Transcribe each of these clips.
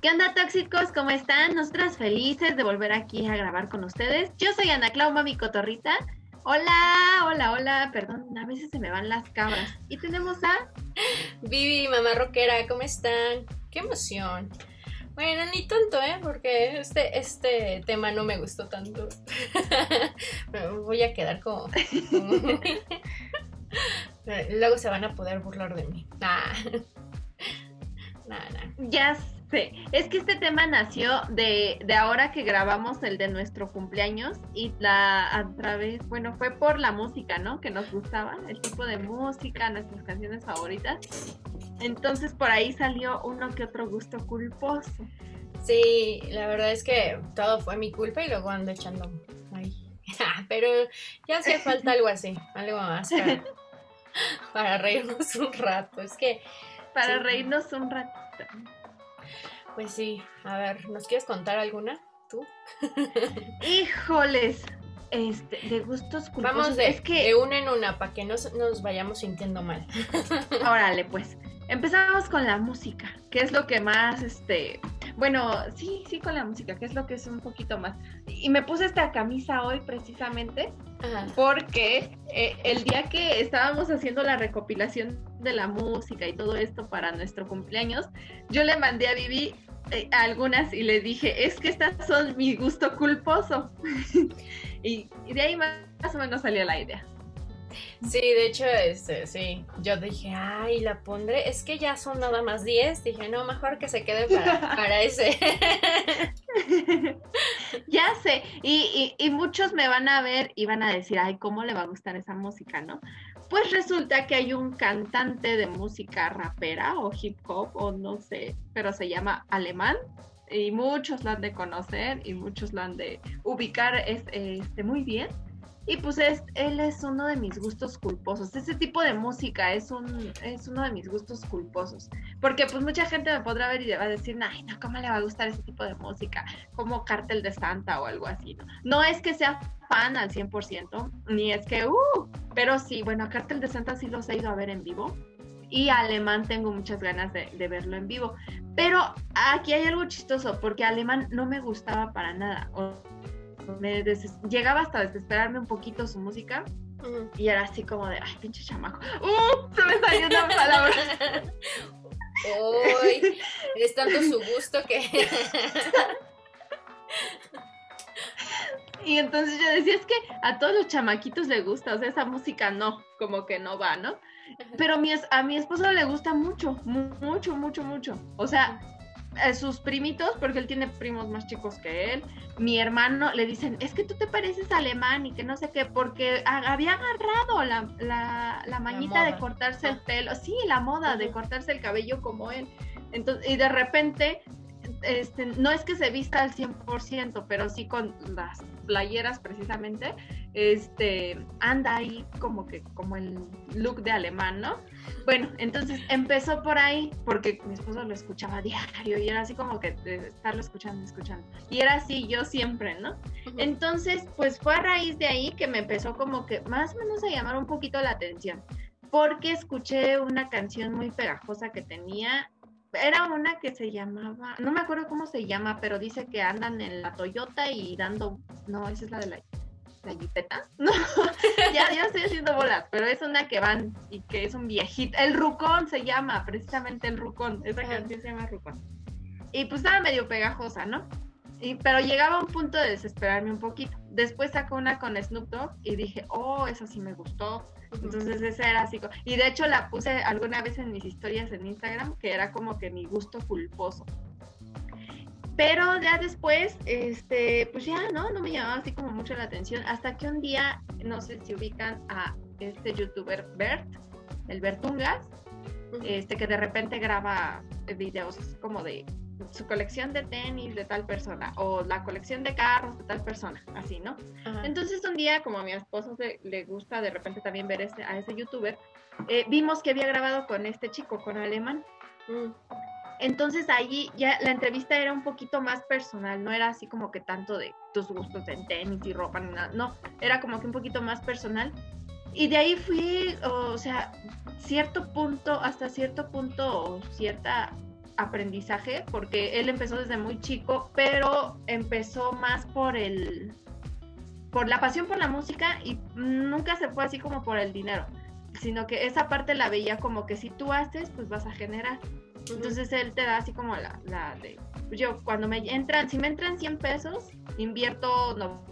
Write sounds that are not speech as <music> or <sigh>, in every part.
¿Qué onda tóxicos? ¿Cómo están? Nosotras felices de volver aquí a grabar con ustedes. Yo soy Ana Clau, mami cotorrita. Hola, hola, hola, perdón, a veces se me van las cabras. Y tenemos a Vivi, mamá rockera, ¿cómo están? ¡Qué emoción! Bueno, ni tanto, ¿eh? Porque este, este tema no me gustó tanto. <laughs> me voy a quedar como... <laughs> Luego se van a poder burlar de mí. Nah. <laughs> Nah, Ya sé. Es que este tema nació de, de, ahora que grabamos el de nuestro cumpleaños y la a través, bueno, fue por la música, ¿no? Que nos gustaba, el tipo de música, nuestras canciones favoritas. Entonces por ahí salió uno que otro gusto culposo. Sí, la verdad es que todo fue mi culpa y luego ando echando ahí. <laughs> Pero ya hace falta algo así, algo más <laughs> para, reírnos un rato. Es que. Para reírnos un rato. Pues sí, a ver, ¿nos quieres contar alguna? ¿Tú? <laughs> Híjoles, este, de gustos culposos. Vamos de, es que... de una en una para que no nos vayamos sintiendo mal. <laughs> Órale, pues. Empezamos con la música, que es lo que más, este, bueno, sí, sí con la música, que es lo que es un poquito más. Y me puse esta camisa hoy precisamente porque eh, el día que estábamos haciendo la recopilación de la música y todo esto para nuestro cumpleaños, yo le mandé a Vivi eh, algunas y le dije, es que estas son mi gusto culposo. <laughs> y, de ahí más o menos salió la idea. Sí, de hecho, este, sí. Yo dije, ay, la pondré. Es que ya son nada más 10. Dije, no, mejor que se quede para, <laughs> ese. <laughs> ya sé. Y, y, muchos me van a ver y van a decir, ay, ¿cómo le va a gustar esa música, no? Pues resulta que hay un cantante de música rapera o hip hop o no sé, pero se llama Alemán y muchos lo han de conocer y muchos lo han de ubicar este, muy bien y pues es, él es uno de mis gustos culposos. Ese tipo de música es, un, es uno de mis gustos culposos. Porque pues mucha gente me podrá ver y va a decir, ay, no, ¿cómo le va a gustar ese tipo de música? Como Cártel de Santa o algo así. No, no es que sea fan al 100%, ni es que, uh, pero sí, bueno, Cártel de Santa sí los he ido a ver en vivo. Y Alemán tengo muchas ganas de verlo en vivo. Pero aquí hay algo chistoso, porque Alemán no me gustaba para nada me llegaba hasta desesperarme un poquito su música. Y era así como de, ay, pinche chamaco. ¡Uh! Se me salió una palabra. Uy, es tanto su gusto que. y entonces yo decía, es que a todos los chamaquitos le gusta, o sea, esa música no, como que no va, ¿no? Pero mi, a mi esposo le gusta mucho, mucho, mucho, mucho. O sea, sus primitos, porque él tiene primos más chicos que él, mi hermano le dicen, es que tú te pareces alemán y que no sé qué, porque había agarrado la, la, mañita de cortarse el pelo, sí, la moda de cortarse el cabello como él. Entonces, y de repente este, no es que se vista al 100%, pero sí con las playeras precisamente, este, anda ahí como que, como el look de alemán, ¿no? Bueno, entonces empezó por ahí, porque mi esposo lo escuchaba diario y era así como que estarlo escuchando, escuchando. Y era así yo siempre, ¿no? Entonces, pues fue a raíz de ahí que me empezó como que más o menos a llamar un poquito la atención, porque escuché una canción muy pegajosa que tenía era una que se llamaba, no me acuerdo cómo se llama, pero dice que andan en la Toyota y dando, no, esa es la de la, la <laughs> No, ya, ya estoy haciendo bolas, pero es una que van y que es un viejito. El Rucón se llama, precisamente el Rucón. Esa canción se llama Rucón. Y pues estaba medio pegajosa, ¿no? Y, pero llegaba a un punto de desesperarme un poquito. Después sacó una con Snoop Dogg y dije, oh, esa sí me gustó. Entonces esa era así. Y de hecho la puse alguna vez en mis historias en Instagram, que era como que mi gusto culposo. Pero ya después, este, pues ya, ¿no? No me llamaba así como mucho la atención. Hasta que un día, no sé si ubican a este youtuber Bert, el Bertungas, este, que de repente graba videos como de su colección de tenis de tal persona o la colección de carros de tal persona, así, ¿no? Entonces un día, como a mi esposo le gusta de repente también ver este, a ese youtuber, eh, vimos que había grabado con este chico, con Alemán. Mm. Entonces ahí ya la entrevista era un poquito más personal, no era así como que tanto de tus gustos en tenis y ropa, ni nada, no, era como que un poquito más personal. Y de ahí fui, o sea, cierto punto, hasta cierto punto, cierta aprendizaje, porque él empezó desde muy chico, pero empezó más por el, por la pasión por la música y nunca se fue así como por el dinero, sino que esa parte la veía como que si tú haces, pues vas a generar. Entonces él te da así como la, la de, yo cuando me entran, si me entran 100 pesos, invierto no,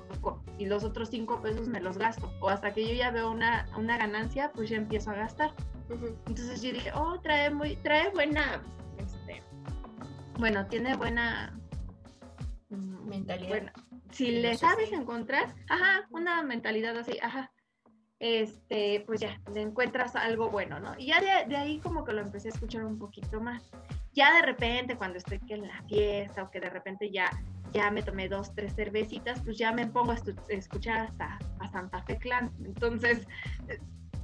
y los otros 5 pesos me los gasto. O hasta que yo ya veo una, una ganancia, pues ya empiezo a gastar. Entonces yo dije, oh, trae muy, trae buena, bueno, tiene buena mentalidad. si le sabes encontrar, ajá, una mentalidad así, ajá, este, pues ya, le encuentras algo bueno, ¿no? Y ya de, ahí como que lo empecé a escuchar un poquito más. Ya de repente, cuando estoy en la fiesta o que de repente ya, ya me tomé dos, tres cervecitas, pues ya me pongo a escuchar hasta a Santa Fe Clan. Entonces,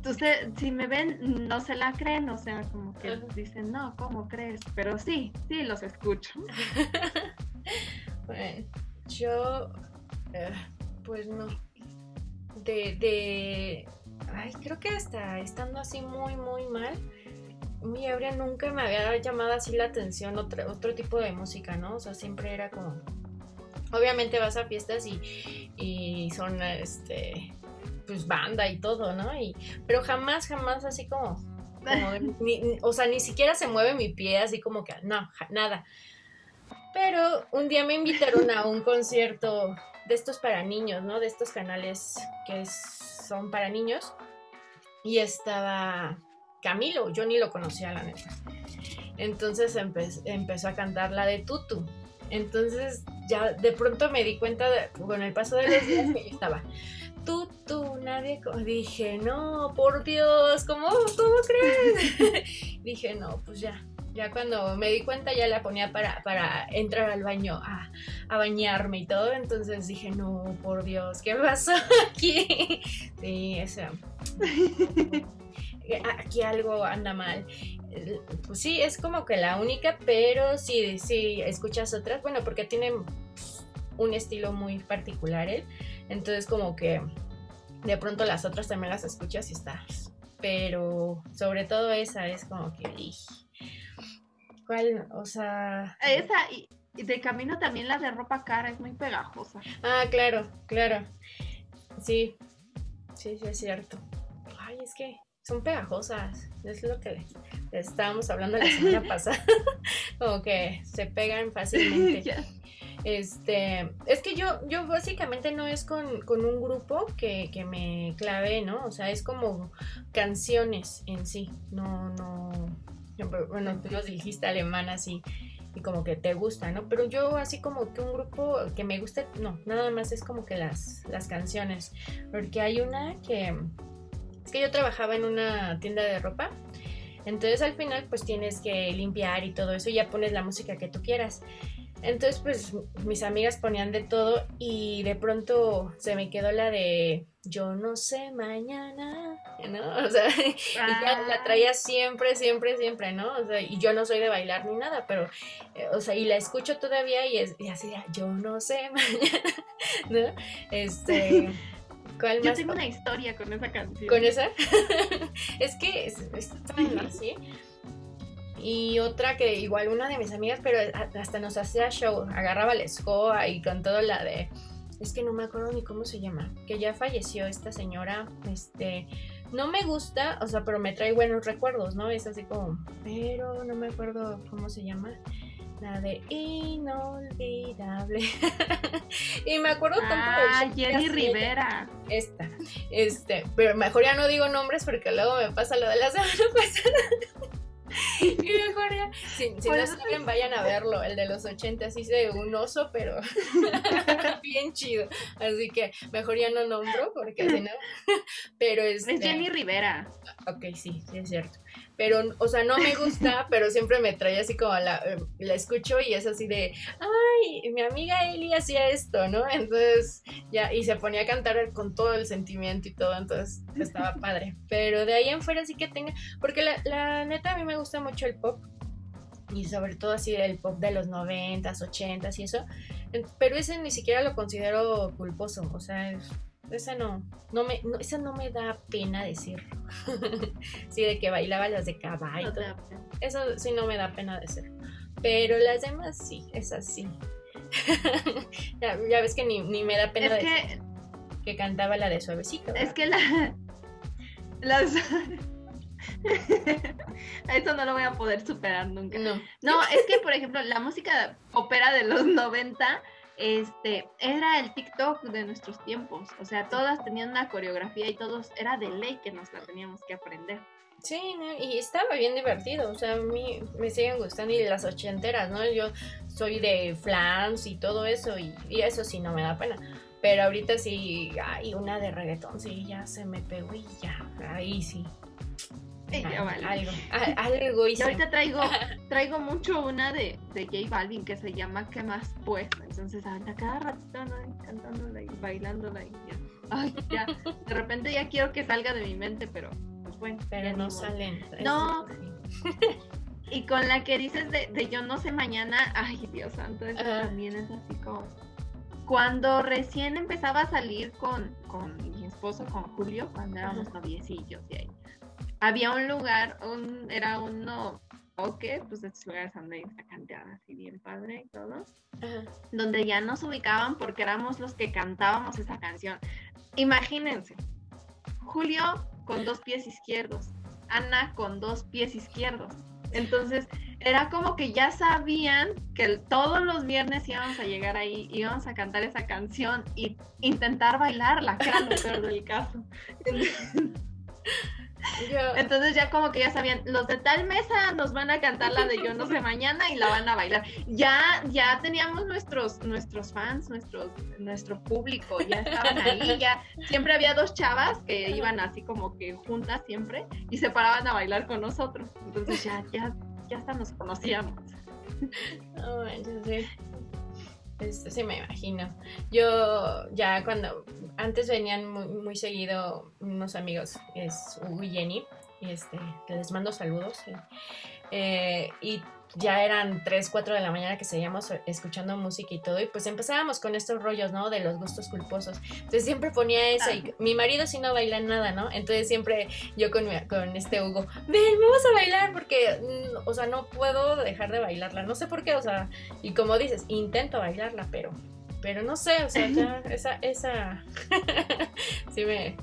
entonces, si me ven, no se la creen, o sea, como que dicen, no, ¿cómo crees? Pero sí, sí los escucho. <laughs> bueno, yo, eh, pues no, de, de, ay, creo que hasta estando así muy, muy mal, mi ebria nunca me había llamado así la atención otro, otro tipo de música, ¿no? O sea, siempre era como, obviamente vas a fiestas y, y son, este, pues banda y todo, ¿no? Y, pero jamás, jamás así como, <laughs> o sea, ni siquiera se mueve mi pie así como que, no, nada. Pero un día me invitaron a un concierto de estos para niños, ¿no? De estos canales que son para niños. Y estaba Camilo, yo ni lo conocía, la neta. Entonces empezó a cantar la de Tutu. Entonces ya de pronto me di cuenta, con el paso de los días, que yo estaba Tutu, nadie. Dije, no, por Dios, ¿cómo, cómo crees? <laughs> Dije, no, pues ya, ya cuando me di cuenta ya la ponía para, para entrar al baño a, bañarme y todo. Entonces dije, no, por Dios, ¿qué pasó aquí? <laughs> Sí, eso. <laughs> Aquí algo anda mal. Pues sí, es como que la única, pero sí, sí, escuchas otras. Bueno, porque tiene un estilo muy particular él. Entonces como que de pronto las otras también las escuchas y estás. Pero sobre todo esa es como que... ¿Cuál? O sea... Esa y, de camino también la de ropa cara es muy pegajosa. Ah, claro, claro. Sí, sí, sí es cierto. Ay, es que son pegajosas. Es lo que estábamos hablando la semana <laughs> pasada. Como que se pegan fácilmente. <laughs> Este, es que yo, yo básicamente no es con, un grupo que, que, me clave, ¿no? O sea, es como canciones en sí. No, no, bueno, tú lo dijiste alemán así y como que te gusta, ¿no? Pero yo así como que un grupo que me guste, no, nada más es como que las, las canciones, porque hay una que, es que yo trabajaba en una tienda de ropa, entonces al final pues tienes que limpiar y todo eso y ya pones la música que tú quieras. Entonces pues mis amigas ponían de todo y de pronto se me quedó la de yo no sé mañana, ¿no? <laughs> O sea, y ya la ah. traía siempre, siempre, siempre, ¿no? O sea, y yo no soy de bailar ni nada, pero, eh, o sea, y la escucho todavía y, es, y así, yo no sé <laughs> mañana, ¿no? Este... ¿Cuál yo tengo una historia con esa canción. ¿Con esa? <laughs> es que es, es así. Y otra que igual una de mis amigas, pero hasta nos hacía show, agarraba la escoba y con todo la de es que no me acuerdo ni cómo se llama, que ya falleció esta señora, este, no me gusta, o sea, pero me trae buenos recuerdos, ¿no? Es así como, pero no me acuerdo cómo se llama. La de inolvidable. <laughs> y me acuerdo tanto ah, Jenny Rivera. Esta. Este, pero mejor ya no digo nombres porque luego me pasa lo de la semana <laughs> pasada. y mejor ya, si, no saben, vayan a verlo, el de los 80, así se un oso, pero <laughs> bien chido. Así que mejor ya no nombro, porque si no, pero es... Es Jenny Rivera. Ok, sí, sí es cierto pero, o sea, no me gusta, <laughs> pero siempre me trae así como la, eh, la escucho y es así de, ay, mi amiga Eli hacía esto, ¿no? Entonces, ya, y se ponía a cantar con todo el sentimiento y todo, entonces estaba <laughs> padre. Pero de ahí en fuera sí que tenga, porque la, la neta a mí me gusta mucho el pop, y sobre todo así el pop de los noventas, ochentas y eso, pero ese ni siquiera lo considero culposo, o sea, es esa no, no me, no, esa no me da pena decirlo. <laughs> sí, de que bailaba las de caballo. eso sí no me da pena decirlo. Pero las demás sí, es así. <laughs> ya, ves que ni, me da pena es que, que cantaba la de suavecito. Es que la... Las... <laughs> Eso no lo voy a poder superar nunca. No. No, es que, por ejemplo, la música ópera de los 90 este, era el TikTok de nuestros tiempos. O sea, todas tenían una coreografía y todos, era de ley que nos la teníamos que aprender. Sí, y estaba bien divertido, o sea, a mí me siguen gustando y las ochenteras, ¿no? Yo soy de flans y todo eso y, eso sí no me da pena. Pero ahorita sí, hay una de reggaetón, sí, ya se me pegó y ya, ahí sí. Algo, <laughs> algo hice. ahorita traigo, <laughs> traigo mucho una de, de J Balvin que se llama ¿Qué más pues? Entonces anda cada ratito ¿no? cantándola y bailándola y ya. Ay, ya. De repente ya quiero que salga de mi mente, pero pero no salen. No. y con la que dices de, yo no sé mañana, ay Dios santo, eso también es así como... Cuando recién empezaba a salir con, con mi esposo, con Julio, cuando éramos noviecillos y ahí, había un lugar, un, era uno ok, pues estos lugares donde hay cantidad así bien padre y todo, donde ya nos ubicaban porque éramos los que cantábamos esa canción. Imagínense, Julio con dos pies izquierdos, Ana con dos pies izquierdos. Entonces, era como que ya sabían que todos los viernes íbamos a llegar ahí, íbamos a cantar esa canción y intentar bailarla, que era lo peor del caso. Entonces <laughs> <laughs> ya como que ya sabían, los de tal mesa nos van a cantar la de Yo no sé mañana y la van a bailar. Ya, ya teníamos nuestros, nuestros fans, nuestros, nuestro público, ya estaban ahí, ya siempre había dos chavas que iban así como que juntas siempre y se paraban a bailar con nosotros. Entonces ya, ya, ya hasta nos conocíamos. Este, sí, me imagino. Yo ya cuando antes venían muy, seguido unos amigos, es Hugo y Jenny, y este, les mando saludos. Eh, y ya eran 3, 4 de la mañana que seguíamos escuchando música y todo, y pues empezábamos con estos rollos, ¿no? De los gustos culposos. Entonces siempre ponía eso, y mi marido sí no baila nada, ¿no? Entonces siempre yo con, con este Hugo, ven, vamos a bailar, porque, mm, o sea, no puedo dejar de bailarla, no sé por qué, o sea, y como dices, intento bailarla, pero, pero no sé, o sea, ya <laughs> esa, esa, <laughs> sí me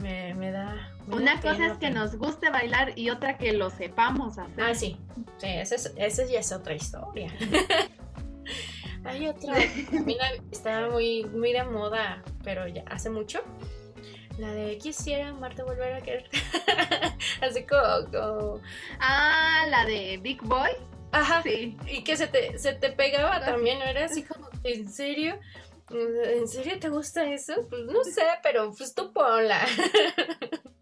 me, da... Una cosa es que nos guste bailar y otra que lo sepamos hacer. Ah, sí, sí, esa, ya es otra historia. <laughs> Hay otra, mira, está muy, muy de moda, pero ya hace mucho. La de quisiera Marta volver a querer. <laughs> Así como, Ah, la de Big Boy. Ajá. Sí. Y que se te, se te pegaba también, ¿no? Era así como, ¿en serio? ¿En serio te gusta eso? Pues no sé, pero pues tú ponla. <laughs>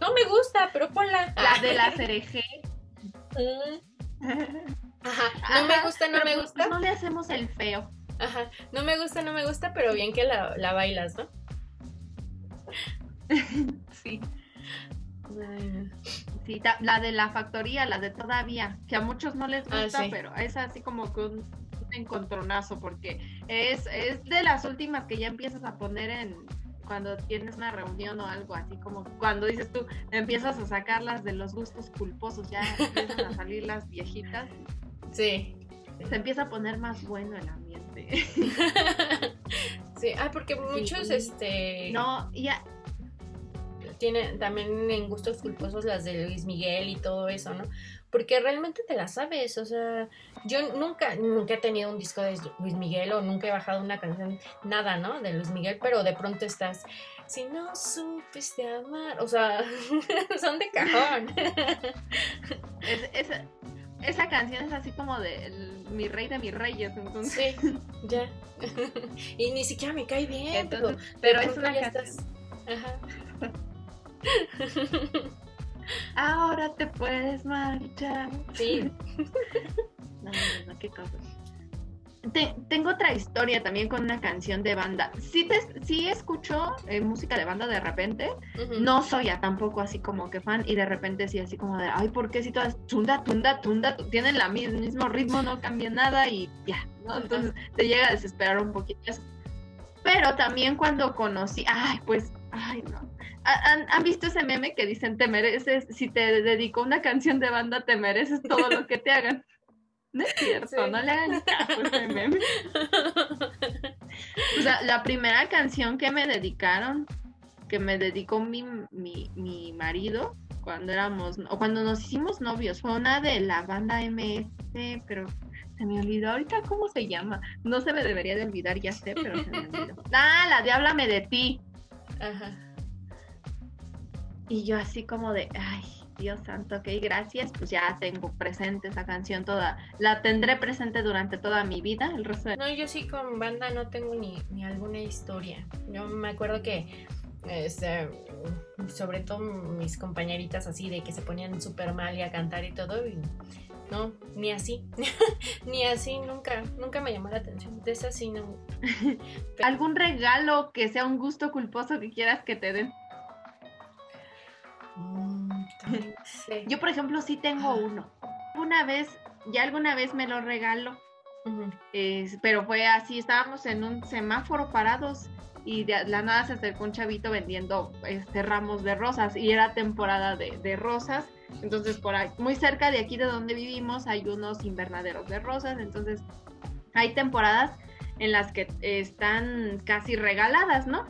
No me gusta, pero ponla. La de la cereje. Ajá, no me gusta, no me gusta. no le hacemos el feo. Ajá, no me gusta, no me gusta, pero bien que la, la bailas, ¿no? sí. Sí, la de la factoría, la de todavía, que a muchos no les ah, gusta, pero es así como que un encontronazo porque es, es de las últimas que ya empiezas a poner en cuando tienes una reunión o algo así como cuando dices tú empiezas a sacarlas de los gustos culposos ya empiezan a salir las viejitas. Sí. Se empieza a poner más bueno el ambiente. <laughs> Sí ah porque muchos este no ya. tienen también en gustos culposos las de Luis Miguel y todo eso, ¿no? Porque realmente te las sabes, o sea, yo nunca, nunca he tenido un disco de Luis Miguel o nunca he bajado una canción, nada, ¿no? De Luis Miguel, pero de pronto estás, si no supiste amar, o sea, <laughs> son de cajón. esa canción es así como de mi rey de mis reyes, entonces. Sí, ya. <laughs> y ni siquiera me cae bien, pero, es una canción. Ajá. <laughs> Ahora te puedes marchar. Sí. <laughs> no, no, qué cosas. tengo otra historia también con una canción de banda. Sí, te, sí escucho eh, música de banda de repente. No soy ya tampoco así como que fan. Y de repente sí, así como de, ay, ¿por qué si todas tunda, tunda, tunda, tienen la, el mismo ritmo, no cambia nada y ya, Entonces te llega a desesperar un poquito Pero también cuando conocí, ay, pues, ay, no ¿Han, ¿Han, visto ese meme que dicen, te mereces, si te dedico una canción de banda, te mereces todo lo que te hagan? No es cierto, no le hagan caso a ese meme. O sea, la primera canción que me dedicaron, que me dedicó mi, mi, mi marido cuando éramos, o cuando nos hicimos novios, fue una de la banda MS, pero se me olvidó ahorita cómo se llama. No se me debería de olvidar, ya sé, pero se me olvidó. <laughs> Ah, la de Háblame de ti. Ajá. Y yo así como de, ay, Dios santo, ok, gracias, pues ya tengo presente esa canción toda, la tendré presente durante toda mi vida, el resto de... No, yo sí con banda no tengo ni, ni alguna historia. Yo me acuerdo que, este, sobre todo mis compañeritas así de que se ponían súper mal y a cantar y todo, y no, ni así, <laughs> ni así, nunca, nunca me llamó la atención. De eso sí no. <laughs> ¿Algún regalo que sea un gusto culposo que quieras que te den? Mm, <laughs> Yo, por ejemplo, sí tengo uno. Una vez, ya alguna vez me lo regalo, pero fue así, estábamos en un semáforo parados y de la nada se acercó un chavito vendiendo este, ramos de rosas y era temporada de, de rosas. Entonces, por ahí, muy cerca de aquí de donde vivimos hay unos invernaderos de rosas, entonces hay temporadas en las que están casi regaladas, ¿no?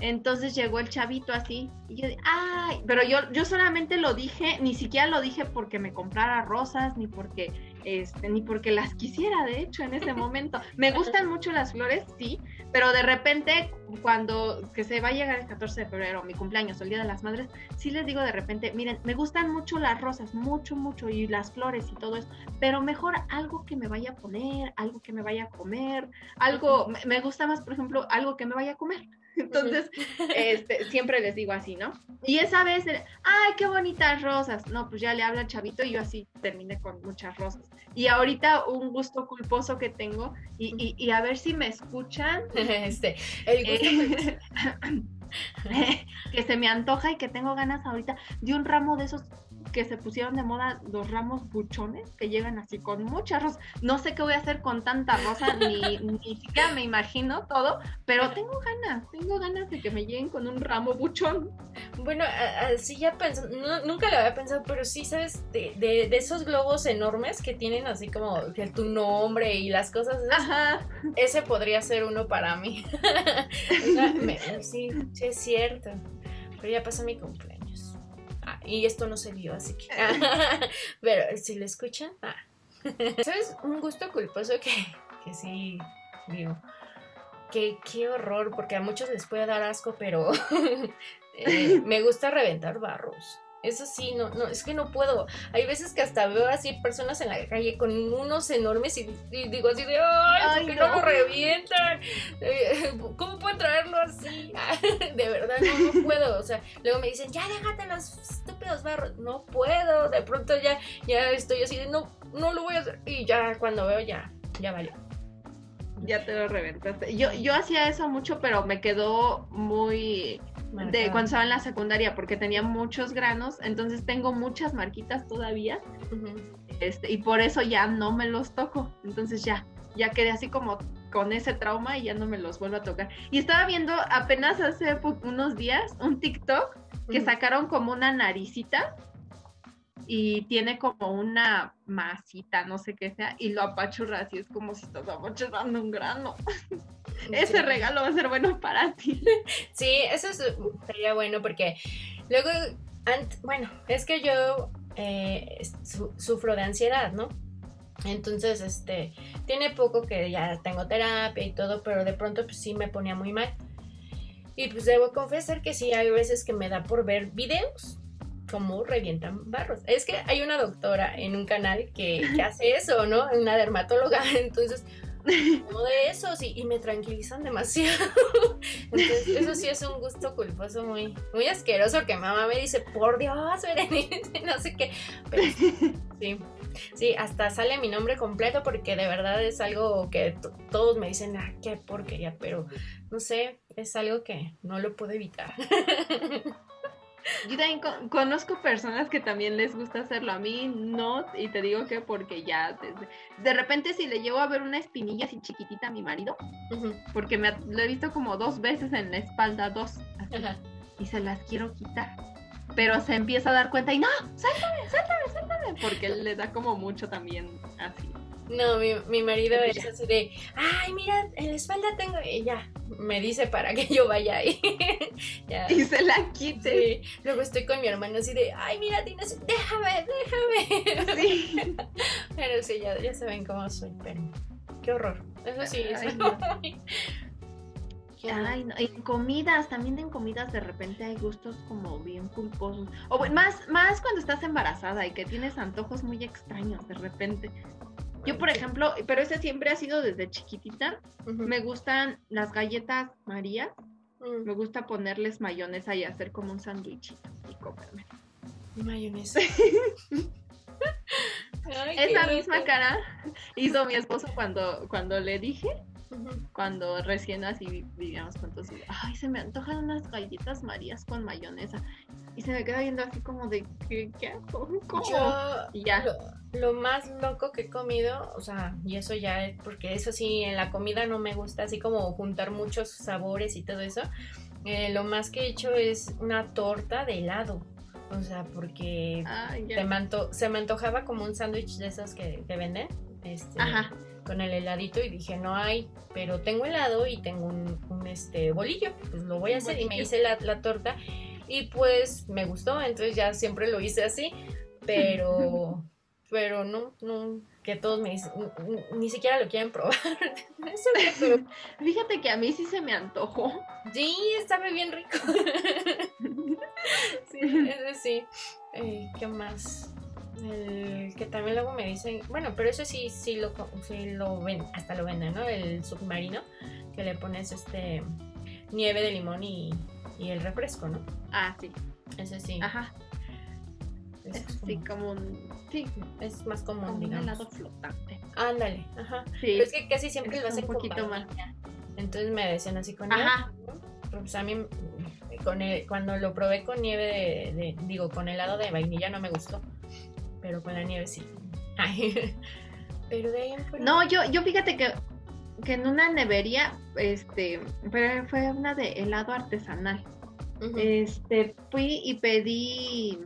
Entonces llegó el chavito así y yo, ay, pero yo, yo solamente lo dije, ni siquiera lo dije porque me comprara rosas, ni porque, este, ni porque las <laughs> quisiera, de hecho, en ese momento. Me gustan mucho las flores, sí, pero de repente, cuando que se va a llegar el 14 de febrero, mi cumpleaños, el Día de las Madres, sí les digo de repente, miren, me gustan mucho las rosas, mucho, mucho, y las flores y todo eso, pero mejor algo que me vaya a poner, algo que me vaya a comer, algo, me gusta más, por ejemplo, algo que me vaya a comer. <laughs> Entonces, este, siempre les digo así, ¿no? Y esa vez, ay, qué bonitas rosas. No, pues ya le habla al chavito y yo así terminé con muchas rosas. Y ahorita un gusto culposo que tengo, y, y, a ver si me escuchan. <laughs> Este, el gusto <laughs> que se me antoja y que tengo ganas ahorita de un ramo de esos que se pusieron de moda los ramos buchones que llegan así con muchas rosas. No sé qué voy a hacer con tanta rosa, ni, ni siquiera me imagino todo, pero tengo ganas, tengo ganas de que me lleguen con un ramo buchón. Bueno, así ya pensé, nunca lo había pensado, pero sí, ¿sabes? De, de, esos globos enormes que tienen así como tu nombre y las cosas. Ajá. Ese podría ser uno para mí. <laughs> sí, sí es cierto. Pero ya pasó mi cumpleaños. Ah, y esto no se vio, así que. <laughs> Pero si lo escuchan, ah. <laughs> ¿Sabes? Un gusto culposo que, que sí, digo. Que, qué horror, porque a muchos les puede dar asco, pero <laughs> eh, me gusta reventar barros. Eso sí, no, no, es que no puedo. Hay veces que hasta veo así personas en la calle con unos enormes y, digo así de, ¡ay, ¿por qué no, lo revientan? Eh, <laughs> ¿Cómo puedo traerlo así? <laughs> de verdad, no, no puedo. O sea, luego me dicen, ya déjate los estúpidos barros. No puedo. De pronto ya, ya estoy así de, no, no lo voy a hacer. Y ya cuando veo, ya, ya valió ya te lo reventaste. Yo, yo hacía eso mucho, pero me quedó muy de cuando estaba en la secundaria porque tenía muchos granos, entonces tengo muchas marquitas todavía. este, y por eso ya no me los toco. Entonces ya, ya quedé así como con ese trauma y ya no me los vuelvo a tocar. Y estaba viendo apenas hace unos días un TikTok que sacaron como una naricita y tiene como una masita, no sé qué sea, y lo apachurra así, es como si estás apachurrando un grano. <laughs> Ese regalo va a ser bueno para ti. <laughs> Sí, eso sería bueno porque luego, bueno, es que yo eh, sufro de ansiedad, ¿no? Entonces, este, tiene poco que ya tengo terapia y todo, pero de pronto pues sí me ponía muy mal. Y pues debo confesar que sí, hay veces que me da por ver videos cómo revientan barros. Es que hay una doctora en un canal que, hace eso, ¿no? Una dermatóloga. <laughs> Entonces, como de eso, sí, y me tranquilizan demasiado. <laughs> Entonces, eso sí es un gusto culposo muy, muy asqueroso que mamá me dice, por Dios, Berenice, <laughs> no sé qué. Sí, sí, hasta sale mi nombre completo porque de verdad es algo que todos me dicen, ah, qué porquería, pero no sé, es algo que no lo puedo evitar. Yo también conozco personas que también les gusta hacerlo. A mí no, y te digo que porque ya de repente si le llevo a ver una espinilla así chiquitita a mi marido, porque me lo he visto como dos veces en la espalda, dos. y se las quiero quitar. Pero se empieza a dar cuenta y no, suéltame, suéltame, suéltame, porque le da como mucho también así. No, mi, mi marido es así de, ay, mira, en la espalda tengo, y ya, me dice para que yo vaya ahí. <laughs> Y se la quite. Luego estoy con mi hermano así de, ay, mira, tienes, déjame, déjame. Sí. <laughs> pero sí, ya, ya saben cómo soy, pero qué horror. Eso sí, eso. Ay, no. <laughs> En comidas, también en comidas de repente hay gustos como bien culposos. O bueno, más, más cuando estás embarazada y que tienes antojos muy extraños de repente. Yo, por ejemplo, pero ese siempre ha sido desde chiquitita. Me gustan las galletas María. Mm. Me gusta ponerles mayonesa y hacer como un sándwichito y comerme. Mayonesa. <laughs> Esa misma cara hizo mi esposo cuando, cuando le dije cuando recién así vivíamos juntos y, ay, se me antojan unas galletas marías con mayonesa. Y se me queda viendo así como de, ¿qué, qué <laughs> ¿Cómo? y ya. Lo, más loco que he comido, o sea, y eso ya es porque eso sí, en la comida no me gusta así como juntar muchos sabores y todo eso. Eh, lo más que he hecho es una torta de helado. O sea, porque se me antojaba como un sándwich de esos que, que venden. Este, Ajá con el heladito y dije, no hay, pero tengo helado y tengo un, este bolillo, pues lo voy a hacer y me hice la, la, torta y pues me gustó, entonces ya siempre lo hice así, pero, <laughs> pero no, no, que todos me dicen, ni siquiera lo quieren probar. <laughs> Fíjate que a mí sí se me antojó. Sí, sabe bien rico. <laughs> sí, ese sí. Eh, ¿Qué más? El que también luego me dicen, bueno, pero eso sí, sí lo, sí lo ven, hasta lo venden, ¿no? El submarino, que le pones este nieve de limón y, y el refresco, ¿no? Ah, sí. Ese sí. Ajá. Es sí, como un. Sí. Es más común, como digamos. un helado flotante. Ándale, ajá. Sí. Pero es que casi siempre lo hacen un poquito más. Entonces me decían así con ajá. Pues a mí, con cuando lo probé con nieve de, de, Digo, con helado de vainilla no me gustó pero con la nieve sí. <laughs> pero de ahí No, yo, yo fíjate que, que en una nevería, este, pero fue una de helado artesanal. Este, fui y pedí,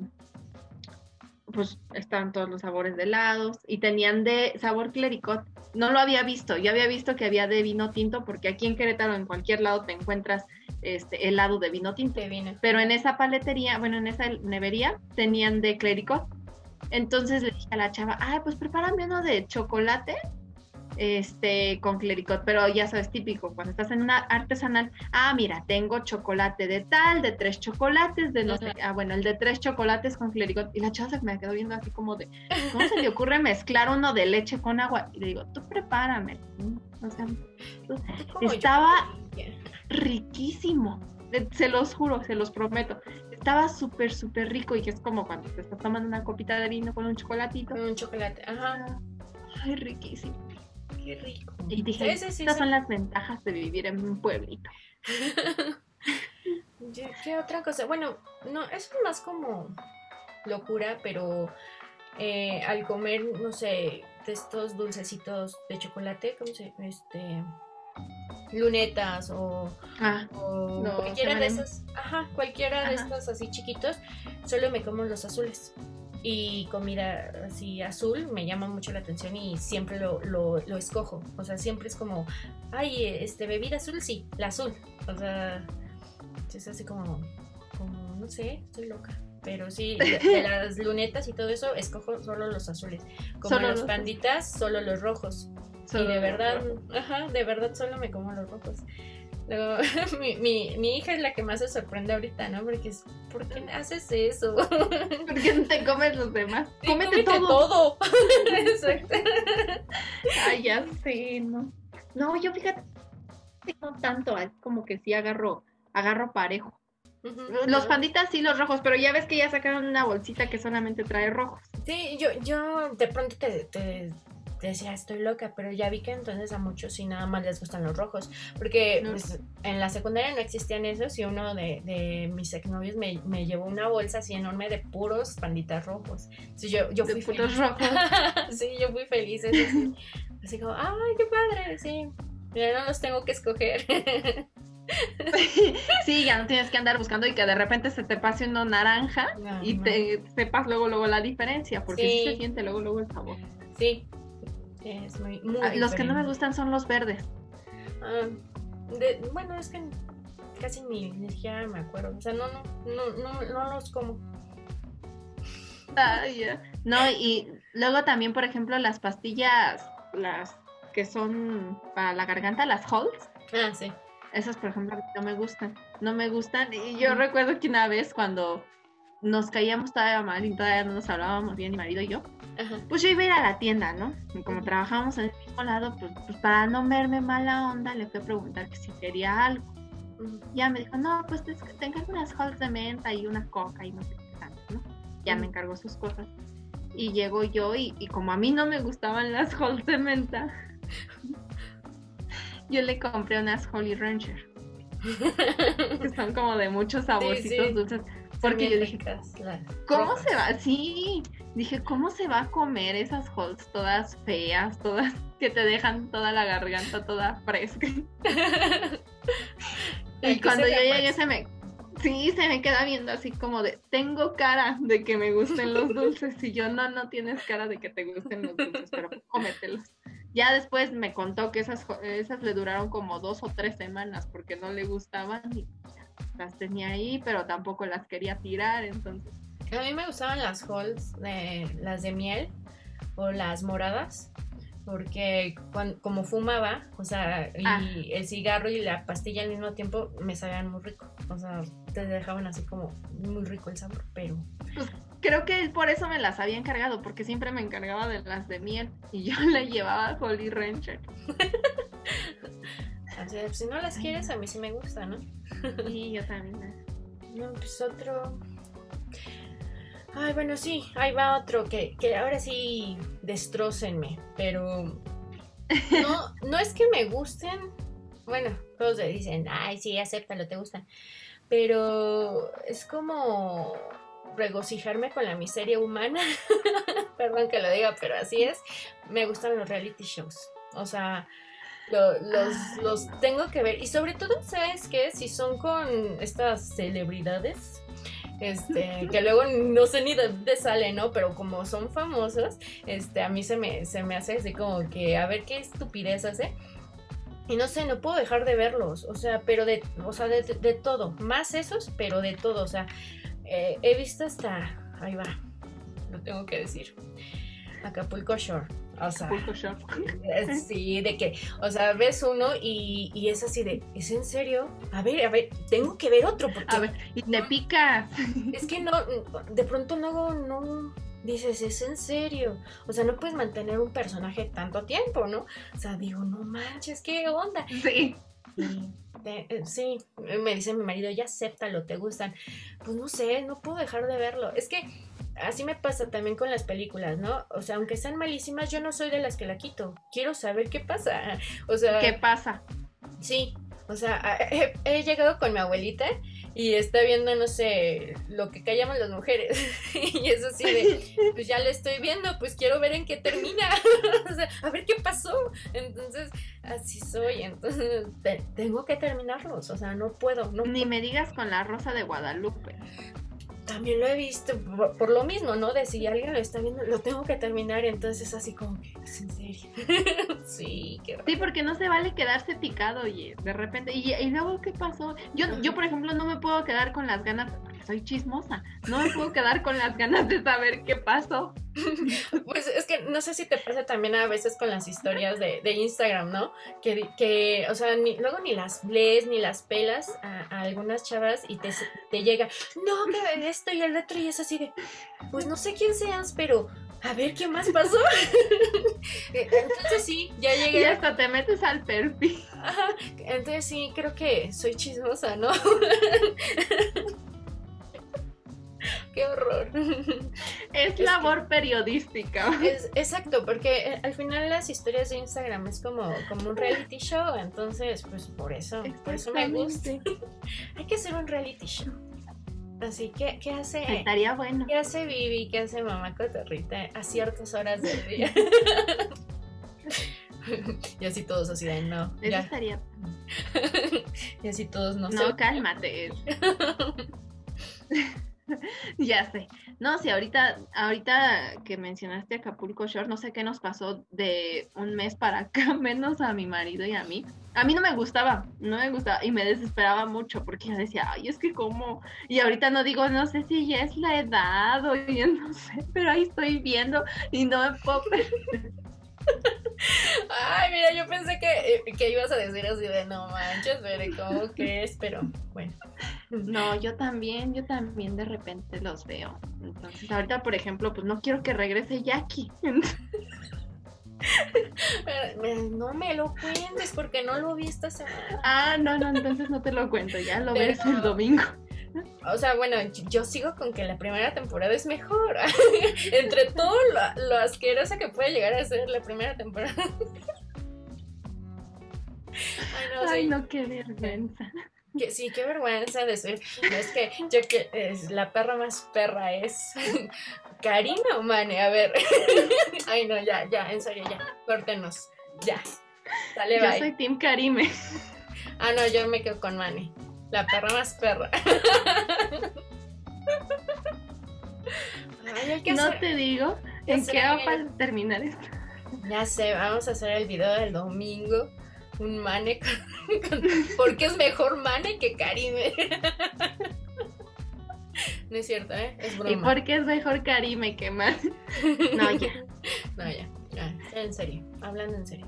pues están todos los sabores de helados y tenían de sabor clericot. No lo había visto, yo había visto que había de vino tinto porque aquí en Querétaro en cualquier lado te encuentras este helado de vino tinto. Pero en esa paletería, bueno, en esa nevería tenían de clericot. Entonces le dije a la chava, ay, pues prepárame uno de chocolate este con clericot, pero ya sabes, típico, cuando estás en una artesanal, ah, mira, tengo chocolate de tal, de tres chocolates, de no sé, ah, bueno, el de tres chocolates con clericot, y la chava se me quedó viendo así como de, ¿cómo se le ocurre mezclar uno de leche con agua? Y le digo, tú prepárame, o sea, estaba riquísimo, se los juro, se los prometo estaba súper, súper rico y que es como cuando te estás tomando una copita de vino con un chocolatito. Con un chocolate, ajá. Ay, riquísimo. Qué rico. Y dije, estas son las ventajas de vivir en un pueblito. <laughs> ¿Qué otra cosa? Bueno, no, es más como locura, pero eh, al comer, no sé, de estos dulcecitos de chocolate, ¿cómo se Este lunetas o, ah, cualquiera de esas, ajá, cualquiera de estos así chiquitos, solo me como los azules. Y comida así azul me llama mucho la atención y siempre lo, lo, escojo. O sea, siempre es como, ay, este, bebida azul, sí, la azul. O sea, es así como, como no sé, estoy loca. Pero sí, de, <laughs> las lunetas y todo eso, escojo solo los azules. Como los panditas, solo los rojos y de verdad, ajá, de verdad solo me como los rojos. Luego, <laughs> mi, mi, mi, hija es la que más se sorprende ahorita, ¿no? Porque es, ¿por qué haces eso? <laughs> ¿Por qué no te comes los demás? cómete, todo. <laughs> Exacto. Ay, ya sé, no. No, yo fíjate, no tanto, es como que sí agarro, agarro parejo. Los panditas sí, los rojos, pero ya ves que ya sacaron una bolsita que solamente trae rojos. Sí, yo, yo de pronto te, te decía, estoy loca, pero ya vi que entonces a muchos sí nada más les gustan los rojos, porque pues, en la secundaria no existían esos y uno de, de mis exnovios me, me, llevó una bolsa así enorme de puros panditas rojos. Entonces yo, yo fui feliz. rojos. <laughs> sí, yo fui feliz. Así, así como, ay, qué padre, sí. Ya no los tengo que escoger. <laughs> sí, ya no tienes que andar buscando y que de repente se te pase uno naranja No, y no. te sepas luego luego la diferencia, porque sí, Sí. se siente luego luego el sabor. Sí. Es muy, muy Ah, Los que no me gustan son los verdes. Ah, de- bueno, es que casi ni, siquiera me acuerdo. O sea, no, no, no, no, no los como. Ay, ya. No, y luego también, por ejemplo, las pastillas, las que son para la garganta, las Halls, Ah, sí. esas, por ejemplo, no me gustan. No me gustan. Y yo Ujú. recuerdo que una vez cuando nos caíamos todavía mal y todavía no nos hablábamos bien, mi marido y yo, Ajá. pues yo iba a ir a la tienda, ¿no? Y como trabajábamos en el mismo lado, pues, pues para no verme mala onda, le fui a preguntar que si quería algo. Ya me dijo, no, pues te, te encargo unas Halls de menta y una coca y no sé qué tanto, ¿no? Ya me encargó sus cosas. Y llego yo y, y como a mí no me gustaban las <laughs> Halls de menta, <laughs> yo le compré unas Holly Rancher, <laughs> que son como de muchos saborcitos sí. dulces. Porque yo dije, ¿cómo rojas. se va? Sí, dije, ¿cómo se va a comer esas Halls todas feas, todas que te dejan toda la garganta toda fresca? <laughs> Y cuando yo le llegué aparece. se me... Sí, se me queda viendo así como de, tengo cara de que me gusten los dulces. Y yo, no, no tienes cara de que te gusten los dulces, pero cómetelos. Ya después me contó que esas, esas le duraron como dos o tres semanas porque no le gustaban y las tenía ahí, pero tampoco las quería tirar, entonces... A mí me gustaban las halls, las de miel o las moradas, porque cuan- como fumaba, o sea, y Ah. el cigarro y la pastilla al mismo tiempo me sabían muy rico. O sea, te dejaban así como muy rico el sabor, pero Creo que él por eso me las había encargado, porque siempre me encargaba de las de miel y yo <laughs> le llevaba Holly Rancher. <laughs> si no las quieres, a mí sí me gusta, ¿no? Y yo también. <laughs> No, pues otro. Ay, bueno, sí, ahí va otro que, que ahora sí destrócenme, pero <laughs> no, no es que me gusten. Bueno, todos le dicen, ay, sí, acéptalo, te gustan. Pero es como regocijarme con la miseria humana. <laughs> Perdón que lo diga, pero así es. Me gustan los reality shows. O sea, lo- los, Ay. los tengo que ver. Y sobre todo, ¿sabes qué? Si son con estas celebridades. Este, <laughs> que luego no sé ni de dónde salen, ¿no? Pero como son famosos, este, a mí se me, se me hace así como que a ver qué estupidez hace. Y no sé, no puedo dejar de verlos, o sea, pero de, o sea, de, de todo, más esos, pero de todo, o sea, eh, he visto hasta, ahí va, lo tengo que decir, Acapulco Shore, o sea, eh, <laughs> sí, de que, o sea, ves uno y, y es así de, ¿es en serio? A ver, a ver, tengo que ver otro, porque A ver, y te pica. es que no, de pronto no, no, dices, ¿es en serio? O sea, no puedes mantener un personaje tanto tiempo, ¿no? O sea, digo, no manches, ¿qué onda? Sí. Y eh, sí, me dice mi marido, ya acéptalo, te gustan. Pues no sé, no puedo dejar de verlo. Es que así me pasa también con las películas, ¿no? O sea, aunque sean malísimas, yo no soy de las que la quito. Quiero saber qué pasa. <laughs> O sea, ¿Qué pasa? sí. O sea, he, <laughs> he llegado con mi abuelita y está viendo, no sé, lo que callamos las mujeres. <laughs> y es así de, pues ya le estoy viendo, pues quiero ver en qué termina. o sea, a ver qué pasó. Entonces, así soy. Entonces, te- tengo que terminarlos. O sea, no puedo. No Ni me digas con la rosa de Guadalupe. También lo he visto por, por lo mismo, ¿no? De si alguien lo está viendo, lo tengo que terminar. Entonces, así como que, ¿es en serio? <laughs> sí, qué Sí, porque no se vale quedarse picado, oye, de repente. ¿Y, y luego qué pasó? Yo, yo, por ejemplo, no me puedo quedar con las ganas, soy chismosa, no me puedo quedar con las ganas de saber qué pasó. Pues es que no sé si te pasa también a veces con las historias de, de Instagram, ¿no? Que, que, o sea, ni, luego ni las lees ni las pelas a, a algunas chavas y te, te llega, no, que esto y el otro y es así de, pues no sé quién seas, pero a ver qué más pasó. <laughs> Entonces sí, ya Y llegué. hasta te metes al perfil. Ajá, entonces sí, creo que soy chismosa, ¿no? <laughs> <laughs> Qué horror. <laughs> Es labor periodística. Es, exacto, porque eh, al final las historias de Instagram es como, como un reality show, entonces pues por eso, por eso me gusta. <laughs> Hay que hacer un reality show. Así que, ¿qué hace? Estaría bueno. ¿Qué hace Vivi? ¿Qué hace Mamá Cotorrita a ciertas horas del día? y así todos así de no. Eso ya. estaría. y así todos no, No, sé. cálmate. <laughs> ya sé. No, sí, ahorita, ahorita que mencionaste Acapulco Shore, no sé qué nos pasó de un mes para acá, <laughs> menos a mi marido y a mí. A mí no me gustaba, no me gustaba y me desesperaba mucho porque yo decía, ay, es que cómo. Y ahorita no digo, no sé si ya es la edad o ya <laughs> no sé, pero ahí estoy viendo y no me puedo. Ay, mira, yo pensé que, eh, que ibas a decir así de no manches, pero ¿cómo crees? Pero bueno. No, yo también, yo también de repente los veo. Entonces, ahorita, por ejemplo, pues no quiero que regrese Jackie. Pero, no me lo cuentes porque no lo vi esta semana. Ah, no, no, entonces no te lo cuento, ya lo Pero- ves el domingo. O sea, bueno, yo sigo con que la primera temporada es mejor. <laughs> Entre todo lo, lo asquerosa que puede llegar a ser la primera temporada. <laughs> Ay, no, Ay, sí. no, qué vergüenza. Que- sí, qué vergüenza decir. No, es que yo que es, la perra más perra es <laughs> Karina o Mane. A ver. Ay, no, ya, ya, en serio, ya. Córtenos. Ya. Dale, Yo bye. soy Team Karime. Ah, no, yo me quedo con Mane. La perra más perra. Ay, No hacer- te digo en qué va Miguel. a terminar esto. Ya sé, vamos a hacer el video del domingo. Un Mane con, con- ¿Por qué es mejor Mane que Karime? No es cierto, ¿eh? Es broma. ¿Y por qué es mejor Karime que más? <laughs> No, ya. No, ya, ya. En serio. Hablando en serio.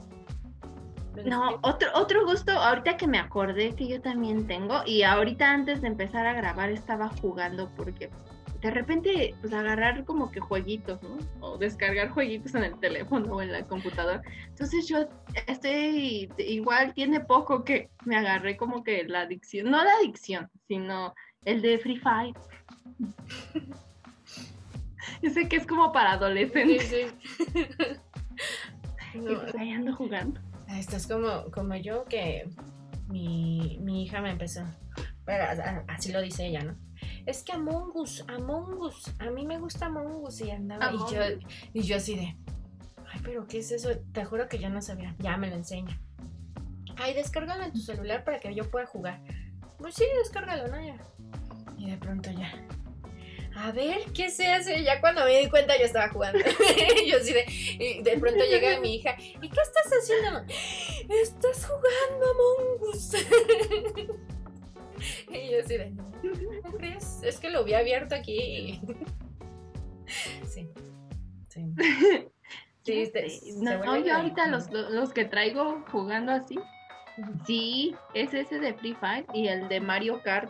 No, otro, otro gusto, ahorita que me acordé que yo también tengo, y ahorita antes de empezar a grabar estaba jugando porque de repente, pues agarrar como que jueguitos, ¿no? O descargar jueguitos en el teléfono o en la computadora. Entonces yo estoy, igual tiene poco que me agarré como que la adicción, no la adicción, sino el de Free Fire. <laughs> Yo sé que es como para adolescentes. sí. <laughs> Y No, pues ahí ando jugando. Estás como, como yo que mi, mi hija me empezó. Así lo dice ella, ¿no? Es que Among Us, Among Us, a mí me gusta Among Us y andaba. Y yo, y yo así de, ay, pero ¿qué es eso? Te juro que yo no sabía. Ya me lo enseña. Ay, descárgalo en tu celular para que yo pueda jugar. Pues sí, descárgalo, ¿no? Ya. Y de pronto ya. A ver, ¿qué se hace? Ya cuando me di cuenta yo estaba jugando. <laughs> yo así de. Y de pronto llega mi hija. ¿Y qué estás haciendo? Estás jugando Among Us. <laughs> y yo así de. ¿No crees? Es que lo vi abierto aquí. <laughs> sí. Sí. Sí, te- se no, yo ahorita los, los que traigo jugando así, sí, es ese de Free Fire y el de Mario Kart.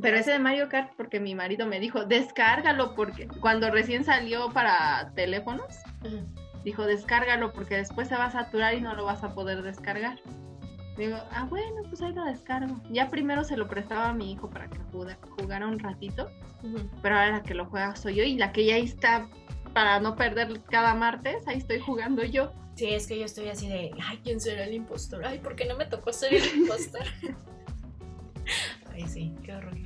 Pero ese de Mario Kart porque mi marido me dijo, descárgalo porque cuando recién salió para teléfonos, dijo, descárgalo porque después se va a saturar y no lo vas a poder descargar. Digo, ah, bueno, pues ahí lo descargo. Ya primero se lo prestaba a mi hijo para que juga- jugara un ratito, pero ahora la que lo juega soy yo y la que ya está para no perder cada martes, ahí estoy jugando yo. Sí, es que yo estoy así de, ay, ¿quién será el impostor? Ay, ¿por qué no me tocó ser el <laughs> impostor? Ay, sí, qué horror.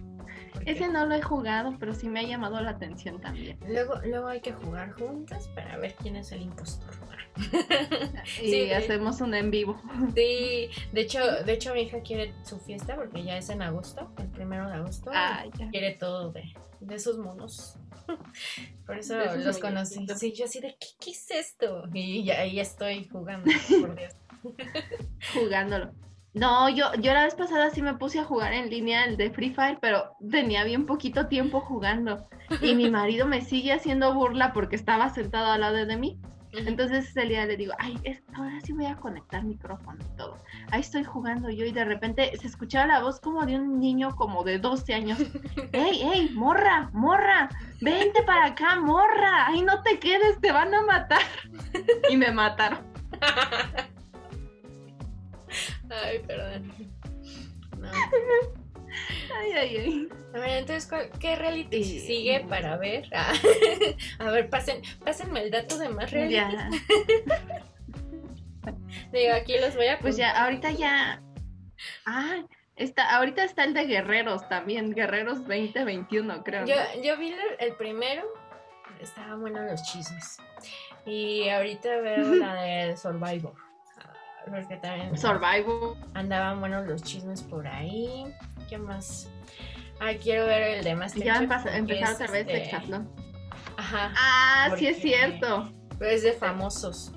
¿Por qué? Ese no lo he jugado, pero sí me ha llamado la atención también. Luego, luego hay que jugar juntas para ver quién es el impostor. <laughs> Y Sí, hacemos un en vivo. Sí, de hecho, de hecho mi hija quiere su fiesta porque ya es en agosto, el primero de agosto. Ah, ya. Quiere todo de, de esos monos. <laughs> Por eso esos los conocí. Sí, yo así de, ¿qué, qué es esto? Y ya ahí estoy jugando, por Dios. <laughs> Jugándolo. No, yo, yo la vez pasada sí me puse a jugar en línea el de Free Fire, pero tenía bien poquito tiempo jugando. Y mi <laughs> marido me sigue haciendo burla porque estaba sentado al lado de mí. Entonces ese día le digo, ay, es- ahora sí voy a conectar micrófono y todo. Ahí estoy jugando yo y de repente se escuchaba la voz como de un niño como de 12 años. <laughs> ¡Ey, ey, morra, morra! ¡Vente para acá, morra! ¡Ay, no te quedes, te van a matar! <laughs> Y me mataron. Ay, perdón. No. <laughs> Ay, ay, ay. A ver, entonces, ¿cuál- ¿qué reality sigue para ver? Ah, <laughs> a ver, pasen, pásenme el dato de más reality. Ya, <laughs> Digo, aquí los voy a pues ya, ahorita ya. Ah, está, ahorita está el de Guerreros también, Guerreros 2021, creo. Yo, ¿no? yo vi el, el primero, estaban buenos los chismes. Y ahorita veo la de Survivor. Porque también Survivor. andaban buenos los chismes por ahí. ¿Qué más? Ah, quiero ver el de Masterchef. ya empezar, porque empezar es, otra vez este, Hexatlón. Ajá. Ah, sí es cierto. Pero es de famosos.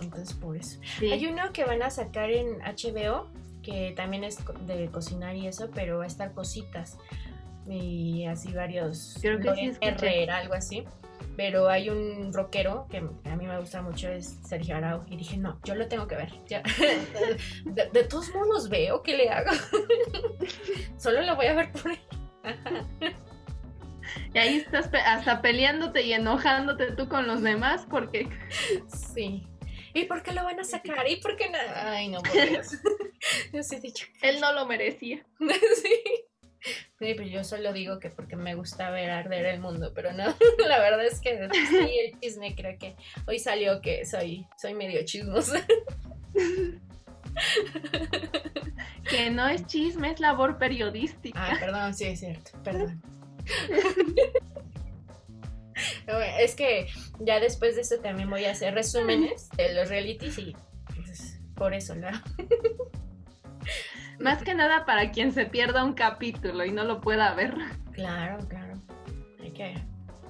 Entonces, por eso. Sí. Hay uno que van a sacar en HBO, que también es de cocinar y eso, pero va a estar cositas. Y así varios. Creo que sí. Herrera, algo así. Pero hay un rockero que a mí me gusta mucho, es Sergio Arau. Y dije, no, yo lo tengo que ver. Ya. <laughs> De, de todos modos veo que le hago. <laughs> Solo lo voy a ver por ahí. <laughs> Y ahí estás hasta peleándote y enojándote tú con los demás porque Sí. ¿Y por qué lo van a sacar? ¿Y por qué no? Ay, no, por Dios. Yo sí he dicho. él no lo merecía. sí. <laughs> Pero yo solo digo que porque me gusta ver arder el mundo, pero no, <laughs> la verdad es que sí, el chisme creo que hoy salió que soy, soy medio chismosa. <laughs> Que no es chisme, es labor periodística. Ah, perdón, sí, es cierto, perdón. Es que ya después de esto también voy a hacer resúmenes de los realities y pues, por eso la... Más que nada para quien se pierda un capítulo y no lo pueda ver. Claro, claro. Hay que,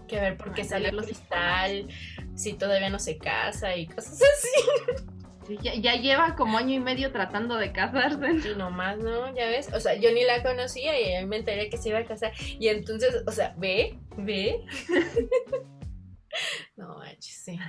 que ver por qué Ay, sale los cristal, si todavía no se casa y cosas así. Sí, ya, ya lleva como año y medio tratando de casarse. Y nomás, ¿no? Ya ves. O sea, yo ni la conocía y me enteré que se iba a casar. Y entonces, o sea, ve, ve. <laughs> no, manches, sí.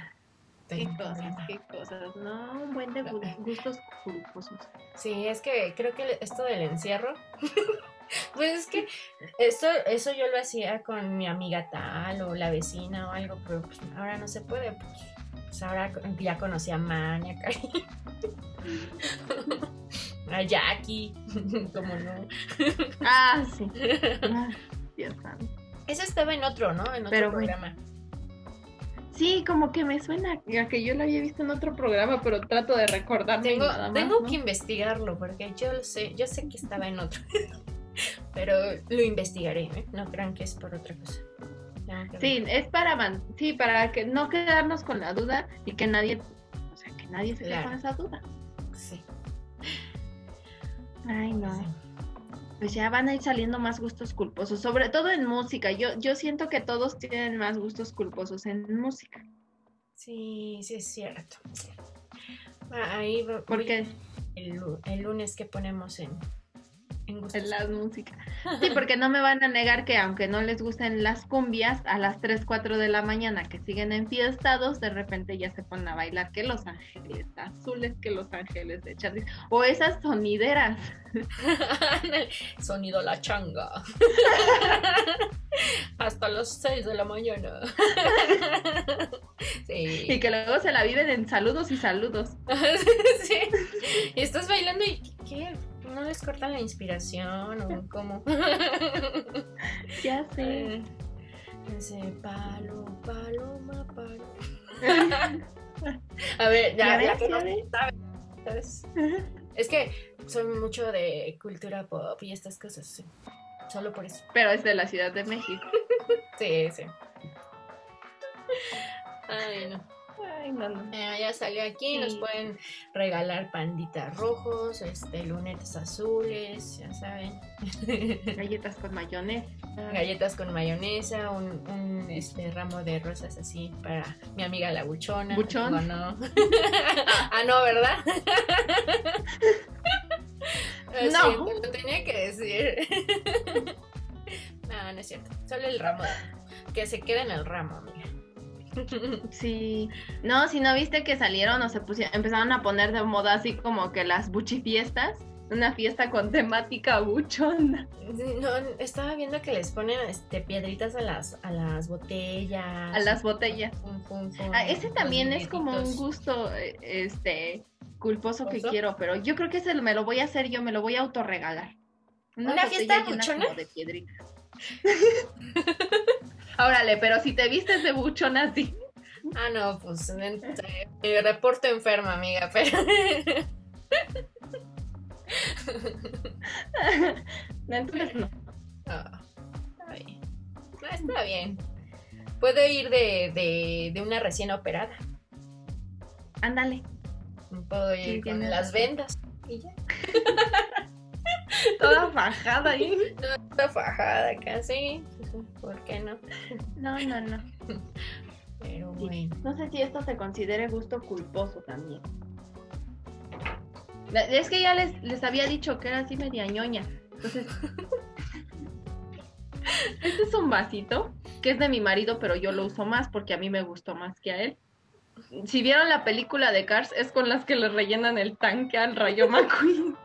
Qué cosas, qué cosas. No, un buen de gu- gustos culposos. Sí, es que creo que esto del encierro. <laughs> pues es que <laughs> esto, eso yo lo hacía con mi amiga tal o la vecina o algo, pero pues ahora no se puede. Pues, pues ahora ya conocí a Mania, <laughs> a Jackie, como no. Ah, sí. Ah, Dios. Eso estaba en otro, ¿no? En otro Pero bueno. Sí, como que me suena a que yo lo había visto en otro programa, pero trato de recordarme Tengo, nada más, tengo ¿no? que investigarlo porque yo lo sé, yo sé que estaba en otro. <laughs> Pero lo investigaré, ¿eh? No crean que es por otra cosa. Sí, es para man- sí, para que no quedarnos con la duda y que nadie, o sea, que nadie se quede Claro. con esa duda. Sí. Ay, no. sí. Pues ya van a ir saliendo más gustos culposos, sobre todo en música. Yo, yo siento que todos tienen más gustos culposos en música. Sí, sí es cierto. Ah, Ahí va- Porque el, lu- el lunes que ponemos en, en en la música. <laughs> Sí, porque no me van a negar que aunque no les gusten las cumbias, a las 3, 4 de la mañana que siguen enfiestados, de repente ya se ponen a bailar que Los Ángeles Azules, que Los Ángeles de Charlie, o esas sonideras. <laughs> Sonido la changa. <laughs> Hasta las 6 de la mañana. Y sí. que luego se la viven en saludos y saludos. sí. Y estás bailando y ¿qué? ¿No les cortan la inspiración o cómo? <laughs> Ya sé. Eh, Ese palo, paloma, palo. <laughs> A ver, ya, que no ¿sabes? Es que soy mucho de cultura pop y estas cosas, sí. Solo por eso. Pero es de la Ciudad de México. <laughs> Sí, sí. Ay, no. Ay, no, no. Eh, ya salió aquí, nos Sí. pueden regalar panditas rojos, este, lunetes azules, ya saben. <laughs> Galletas con mayonesa. Galletas con mayonesa, un, un, este, ramo de rosas así para mi amiga la buchona. ¿Buchón? Digo, no. <laughs> ah, no, ¿verdad? <laughs> Lo No. siento, lo tenía que decir. no, no es cierto. Solo el ramo. Que se quede en el ramo, amiga. <laughs> Sí. No, si no viste que salieron o se pusieron, empezaron a poner de moda así como que las buchifiestas. Una fiesta con temática buchona. No, estaba viendo que les ponen este, piedritas a las, a las botellas. A las botellas. Pum, pum, pum, Ah, ese también es como un gusto, eh, este, culposo que quiero, pero yo creo que ese me lo voy a hacer yo, me lo voy a autorregalar. ¿Una botella fiesta buchona? de piedritas. <laughs> Órale, pero si te vistes de buchona, sí. Ah, no, pues en- eh, reporto enferma, amiga, pero. Entonces no. Ah, está bien. Está bien. Puedo ir de, de, de una recién operada. Ándale. Puedo ir Sí, con las vendas. Y ya. <laughs> <laughs> Toda fajada ahí. Está fajada casi. ¿Por qué no? No, no, no. Pero Sí. bueno. No sé si esto se considere gusto culposo también. Es que ya les, les había dicho que era así media ñoña. Entonces. <laughs> Este es un vasito que es de mi marido, pero yo lo uso más porque a mí me gustó más que a él. Si vieron la película de Cars, es con las que le rellenan el tanque al Rayo <laughs> McQueen.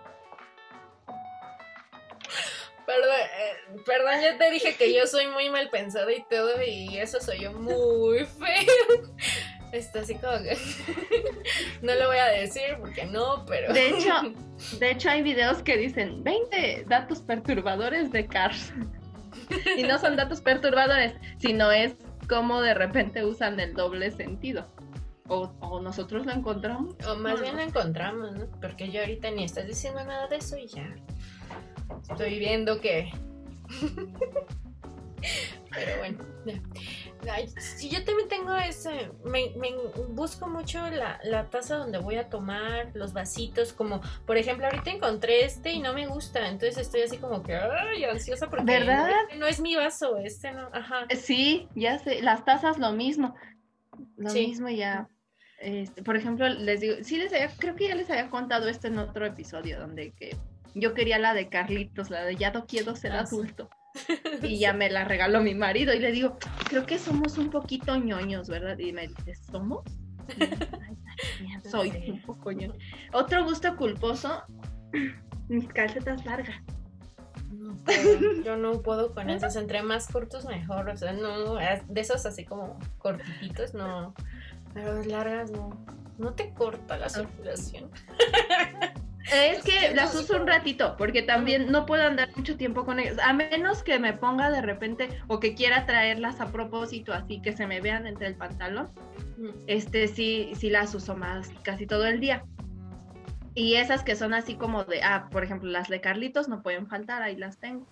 Perdón, eh, perdón, ya te dije que yo soy muy mal pensada y todo, y eso soy yo muy <laughs> feo. Está así como que. <laughs> no lo voy a decir porque no, pero. De <laughs> hecho, de hecho hay videos que dicen 20 datos perturbadores de Cars. Y no son datos perturbadores, sino es como de repente usan el doble sentido. O, o nosotros lo encontramos. O más No, bien lo encontramos, ¿no? Porque yo ahorita ni estás diciendo nada de eso y ya. Estoy viendo que. <laughs> Pero bueno. sí, yo también tengo ese. Me, me busco mucho la, la taza donde voy a tomar, los vasitos. Como, por ejemplo, ahorita encontré este y no me gusta. Entonces estoy así como que, ay, ansiosa porque. ¿Verdad? No, este no es mi vaso, este no. Ajá. Sí, ya sé, las tazas lo mismo. Lo Sí. mismo ya. Este, por ejemplo, les digo, sí les había, creo que ya les había contado esto en otro episodio donde que yo quería la de Carlitos, la de ya no quiero ser Ah, adulto. <laughs> Y ya me la regaló mi marido y le digo, creo que somos un poquito ñoños, ¿verdad? Y me dice, ¿somos? Y "Ay, soy un poco ñoño. Otro gusto culposo, <clears throat> mis calcetas largas. No puedo, yo no puedo con esos, entre más cortos mejor, o sea, no, de esos así como cortititos, no, pero largas no, no te corta la circulación. <laughs> Es que las uso un ratito, porque también no puedo andar mucho tiempo con ellas, a menos que me ponga de repente o que quiera traerlas a propósito, así que se me vean entre el pantalón. Este sí, sí las uso más casi todo el día. Y esas que son así como de, ah, por ejemplo, las de Carlitos no pueden faltar, ahí las tengo.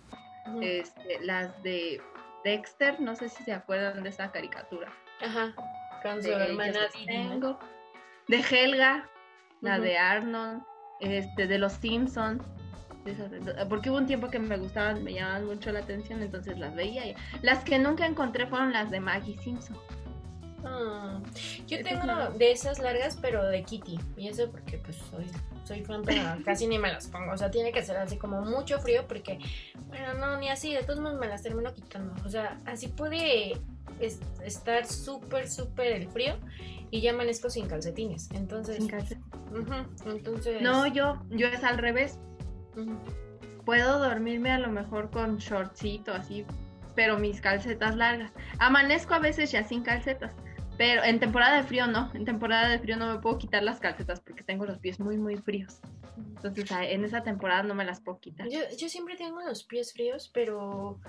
Este, las de Dexter, no sé si se acuerdan de esa caricatura. Ajá, con su De hermana tengo. De Helga, la de Arnold, este, de los Simpsons. Porque hubo un tiempo que me gustaban, me llamaban mucho la atención, entonces las veía. y- Las que nunca encontré fueron las de Maggie Simpson. Ah, yo tengo de esas largas, pero de Kitty. Y eso porque pues soy, soy fan, pero <laughs> casi ni me las pongo. O sea, tiene que ser así como mucho frío porque, bueno, no, ni así, de todos modos me las termino quitando. O sea, así puede es- estar súper, súper el frío y ya amanezco sin calcetines. Entonces, Sin calcetín. ujú, entonces... No, yo, yo es al revés. Puedo dormirme a lo mejor con shortcito así, pero mis calcetas largas. Amanezco a veces ya sin calcetas, pero en temporada de frío no. En temporada de frío no me puedo quitar las calcetas porque tengo los pies muy, muy fríos. Entonces en esa temporada no me las puedo quitar. Yo, yo siempre tengo los pies fríos, pero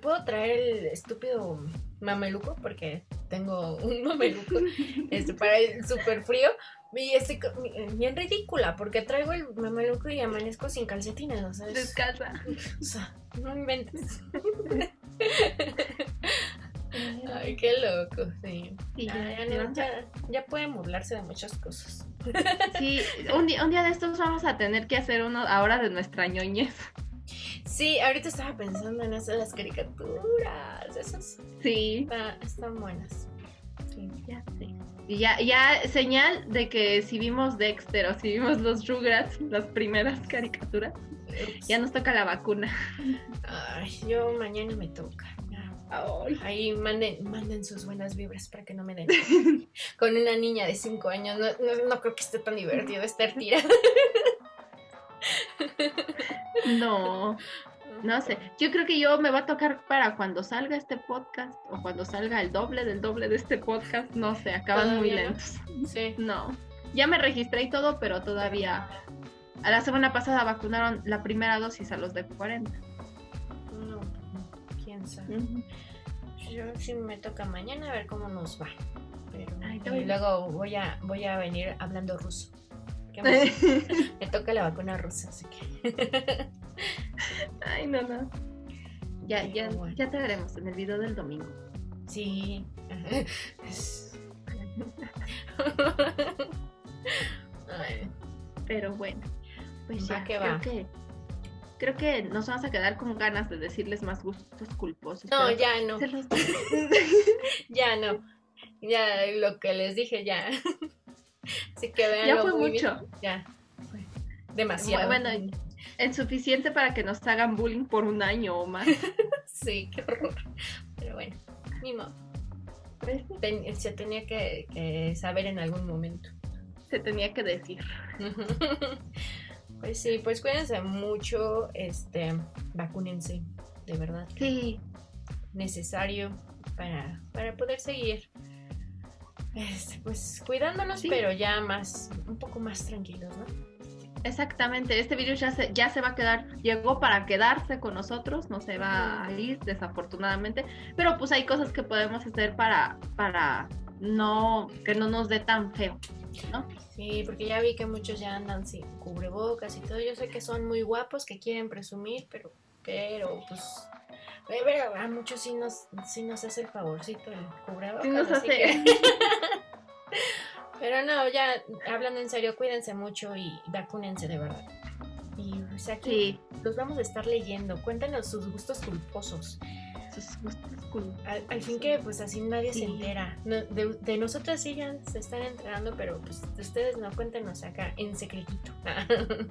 puedo traer el estúpido mameluco porque tengo un <laughs> mameluco este, para el súper frío. Y estoy co- bien ridícula porque traigo el mameluco y amanezco sin calcetines, o sea, es- Descalza. o sea, no inventes. <laughs> Ay, qué loco, sí. Sí, ya- ya, no, ya- ya pueden burlarse de muchas cosas. Sí, un día, un día de estos vamos a tener que hacer uno ahora de nuestra ñoñez. Sí, ahorita estaba pensando en eso las caricaturas. Esas Sí, está- están buenas. Sí. ya sé. Y ya, ya señal de que si vimos Dexter o si vimos los Rugrats, las primeras caricaturas, ya nos toca la vacuna. Ay, yo mañana me toca. Ahí manden, manden sus buenas vibras para que no me den. <laughs> Con una niña de 5 años, no, no- no creo que esté tan divertido estar tirada. No, <laughs> no sé. Yo creo que yo me va a tocar para cuando salga este podcast o cuando salga el doble del doble de este podcast. No sé, acaban muy lentos. Sí. No, ya me registré y todo, pero todavía. A la semana pasada vacunaron la primera dosis a los de 40. Sabe. Yo sí me toca mañana a ver cómo nos va. Pero Ay, y luego voy a, voy a venir hablando ruso. <laughs> Me, toca la vacuna rusa, así que. Ay, no, no. Ya, ya, Bueno. ya te veremos en el video del domingo. Sí. <laughs> <laughs> Pero bueno, pues Va ya que creo va. que creo que nos vamos a quedar con ganas de decirles más gustos culposos. No, ya no. los- <laughs> Ya no. Ya lo que les dije, ya. <laughs> Así que vean. Ya fue mucho. Ya. Fue demasiado. Bueno, es suficiente para que nos hagan bullying por un año o más. <laughs> Sí, qué horror. Pero bueno, ni modo. Ten- se tenía que, que saber en algún momento. se tenía que decir. Pues sí, pues cuídense mucho, este, vacúnense, de verdad. Sí, Necesario para, para poder seguir, este, pues cuidándonos, Sí. pero ya más, un poco más tranquilos, ¿no? exactamente. Este virus ya se, ya se va a quedar, llegó para quedarse con nosotros, no se va a ir desafortunadamente, pero pues hay cosas que podemos hacer para, para no, que no nos dé tan feo, ¿no? Sí, porque ya vi que muchos ya andan sin cubrebocas y todo. Yo sé que son muy guapos, que quieren presumir, pero, pero, pues, pero a muchos sí nos, sí nos hace el favorcito el cubrebocas. Sí nos hace. que- <laughs> pero no, ya hablando en serio, cuídense mucho y vacúnense de verdad. Y pues aquí Sí, los vamos a estar leyendo. Cuéntanos sus gustos culposos. Sus gustos cool. Al, al fin que pues así nadie se Sí. entera. No, de, de nosotras sí ya se están enterando, pero pues de ustedes no cuéntenos acá en secretito. <laughs>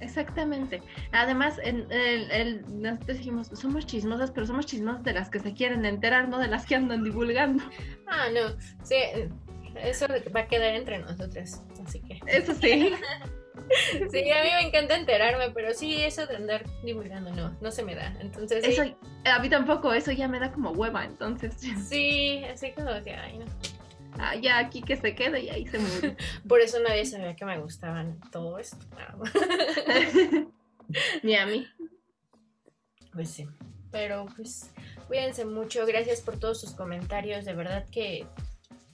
Exactamente. Además, en el, el- nosotros dijimos, somos chismosas, pero somos chismosas de las que se quieren enterar, no de las que andan divulgando. ah, no. Sí, eso va a quedar entre nosotras. Así que. Eso sí. <laughs> <laughs> Sí, a mí me encanta enterarme, pero sí, eso de andar divulgando no, no se me da. Entonces, sí, Eso, a mí tampoco, eso ya me da como hueva, entonces <laughs> sí, así como que, ay, no. ah, ya aquí que se quede y ahí se murió. <laughs> Por eso nadie sabía que me gustaban todo esto. Ah, Ni a mí. Pues sí. Pero pues cuídense mucho. Gracias por todos sus comentarios. De verdad que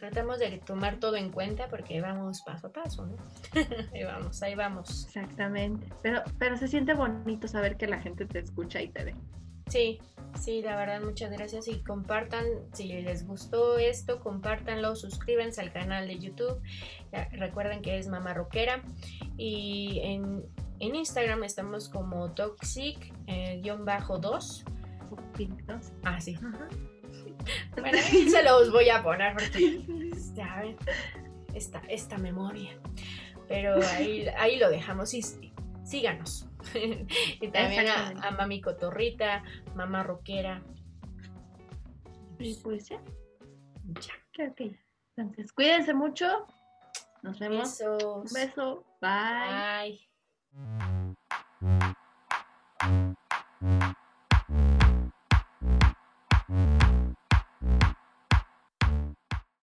tratamos de tomar todo en cuenta porque vamos paso a paso, ¿no? <laughs> ahí vamos, ahí vamos. Exactamente. Pero, pero se siente bonito saber que la gente te escucha y te ve. Sí, sí, la verdad, muchas gracias. Y compartan, si les gustó esto, compártanlo, suscríbanse al canal de YouTube. Recuerden que es Mamá Rockera. Y en, en Instagram estamos como Toxic-2. Pintos. ah, sí. Ajá. <laughs> Bueno, se los voy a poner porque, pues, esta, esta memoria. Pero ahí, ahí lo dejamos y síganos. <laughs> y también a, a, Mami Cotorrita, Mamá Roquera. Y pues ya. Ya. Que ya. Entonces, cuídense mucho. Nos vemos. Besos. Un beso. Bye. Bye.